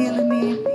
killing me.